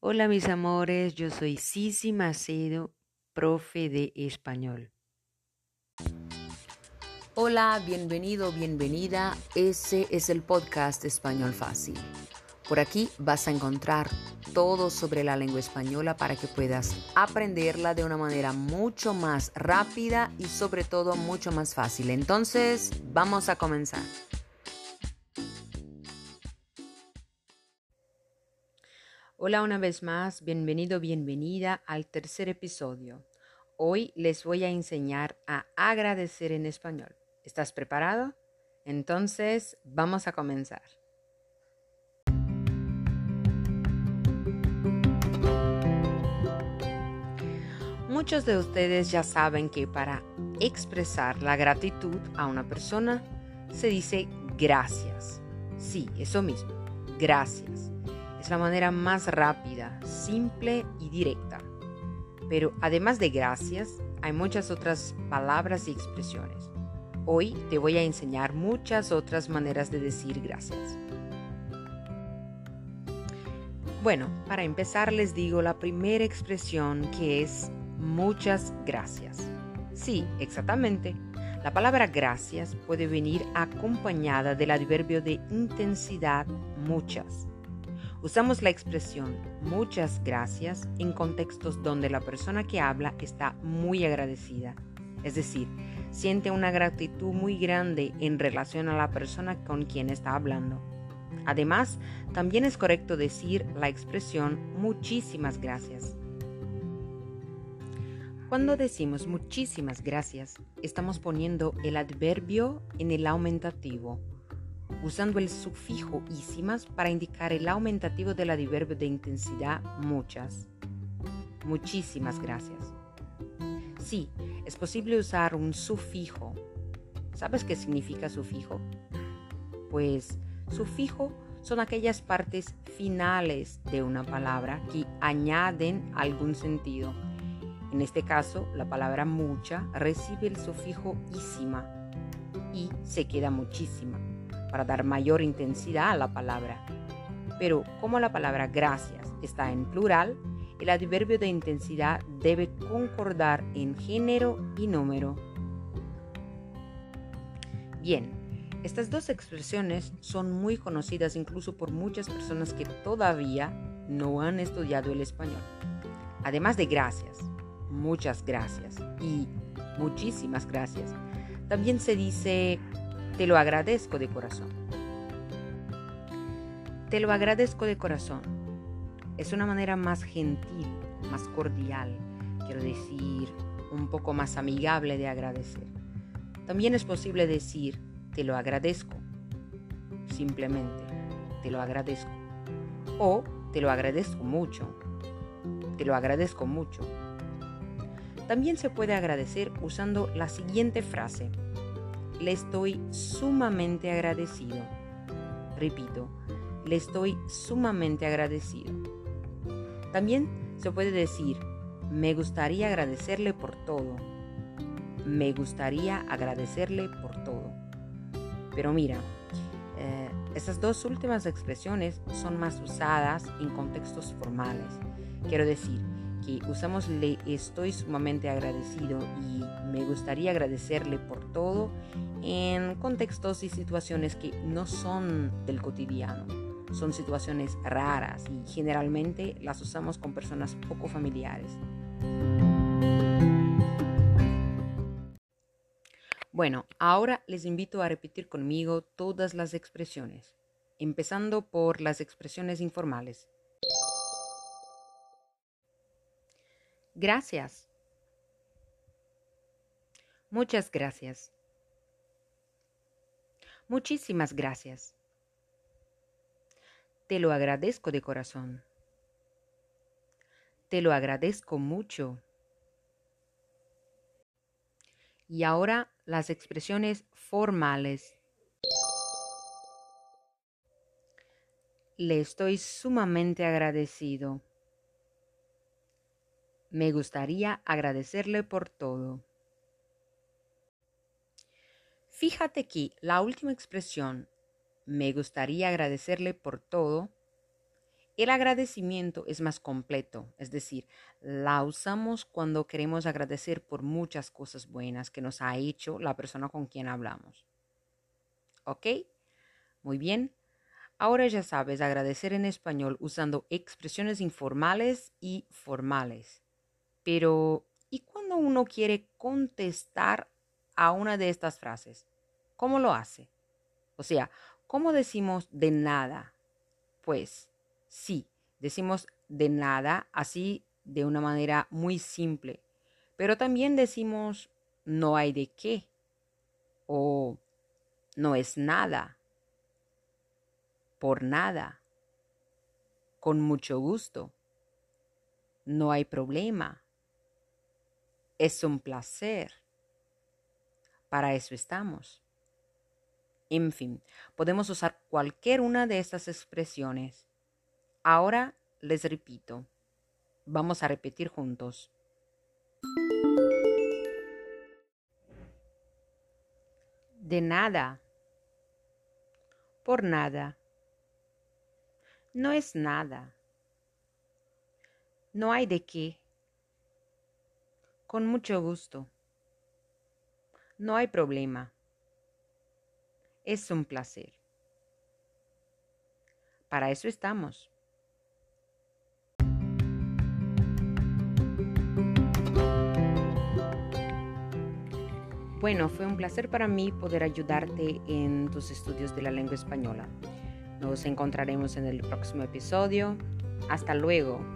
Hola mis amores, yo soy Sisi Macedo, profe de español. Hola, bienvenido, bienvenida. Ese es el podcast Español Fácil. Por aquí vas a encontrar todo sobre la lengua española para que puedas aprenderla de una manera mucho más rápida y sobre todo mucho más fácil. Entonces, vamos a comenzar. Hola una vez más, bienvenido, bienvenida al tercer episodio. Hoy les voy a enseñar a agradecer en español. ¿Estás preparado? Entonces, vamos a comenzar. Muchos de ustedes ya saben que para expresar la gratitud a una persona se dice gracias. Sí, eso mismo, gracias. Es la manera más rápida, simple y directa. Pero además de gracias, hay muchas otras palabras y expresiones. Hoy te voy a enseñar muchas otras maneras de decir gracias. Bueno, para empezar les digo la primera expresión que es muchas gracias. Sí, exactamente. La palabra gracias puede venir acompañada del adverbio de intensidad muchas. Usamos la expresión muchas gracias en contextos donde la persona que habla está muy agradecida, es decir, siente una gratitud muy grande en relación a la persona con quien está hablando. Además, también es correcto decir la expresión muchísimas gracias. Cuando decimos muchísimas gracias, estamos poniendo el adverbio en el aumentativo, usando el sufijo ísimas para indicar el aumentativo del adverbio de intensidad muchas. Muchísimas gracias. Sí, es posible usar un sufijo. ¿Sabes qué significa sufijo? Pues sufijo son aquellas partes finales de una palabra que añaden algún sentido en este caso, la palabra mucha recibe el sufijo ísima y se queda muchísima para dar mayor intensidad a la palabra. Pero como la palabra gracias está en plural, el adverbio de intensidad debe concordar en género y número. Bien, estas dos expresiones son muy conocidas incluso por muchas personas que todavía no han estudiado el español. Además de gracias, muchas gracias y muchísimas gracias. También se dice, te lo agradezco de corazón. Te lo agradezco de corazón. Es una manera más gentil, más cordial, quiero decir, un poco más amigable de agradecer. También es posible decir, te lo agradezco. Simplemente, te lo agradezco. O te lo agradezco mucho. Te lo agradezco mucho. También se puede agradecer usando la siguiente frase. Le estoy sumamente agradecido. Repito, le estoy sumamente agradecido. También se puede decir, me gustaría agradecerle por todo. Me gustaría agradecerle por todo. Pero mira, eh, estas dos últimas expresiones son más usadas en contextos formales. Quiero decir, usamos le estoy sumamente agradecido y me gustaría agradecerle por todo en contextos y situaciones que no son del cotidiano. Son situaciones raras y generalmente las usamos con personas poco familiares. Bueno, ahora les invito a repetir conmigo todas las expresiones, empezando por las expresiones informales. Gracias. Muchas gracias. Muchísimas gracias. Te lo agradezco de corazón. Te lo agradezco mucho. Y ahora las expresiones formales. Le estoy sumamente agradecido. Me gustaría agradecerle por todo. Fíjate que la última expresión, me gustaría agradecerle por todo, El agradecimiento es más completo, es decir, la usamos cuando queremos agradecer por muchas cosas buenas que nos ha hecho la persona con quien hablamos. ¿Ok? Muy bien. Ahora ya sabes agradecer en español usando expresiones informales y formales. Pero, ¿y cuando uno quiere contestar a una de estas frases? ¿Cómo lo hace? O sea, ¿cómo decimos de nada? Pues sí, decimos de nada así de una manera muy simple, pero también decimos no hay de qué o no es nada, por nada, con mucho gusto, no hay problema, es un placer, para eso estamos. En fin, podemos usar cualquier una de estas expresiones. Ahora les repito. Vamos a repetir juntos. De nada. Por nada. No es nada. No hay de qué. Con mucho gusto. No hay problema. Es un placer. Para eso estamos. Bueno, fue un placer para mí poder ayudarte en tus estudios de la lengua española. Nos encontraremos en el próximo episodio. Hasta luego.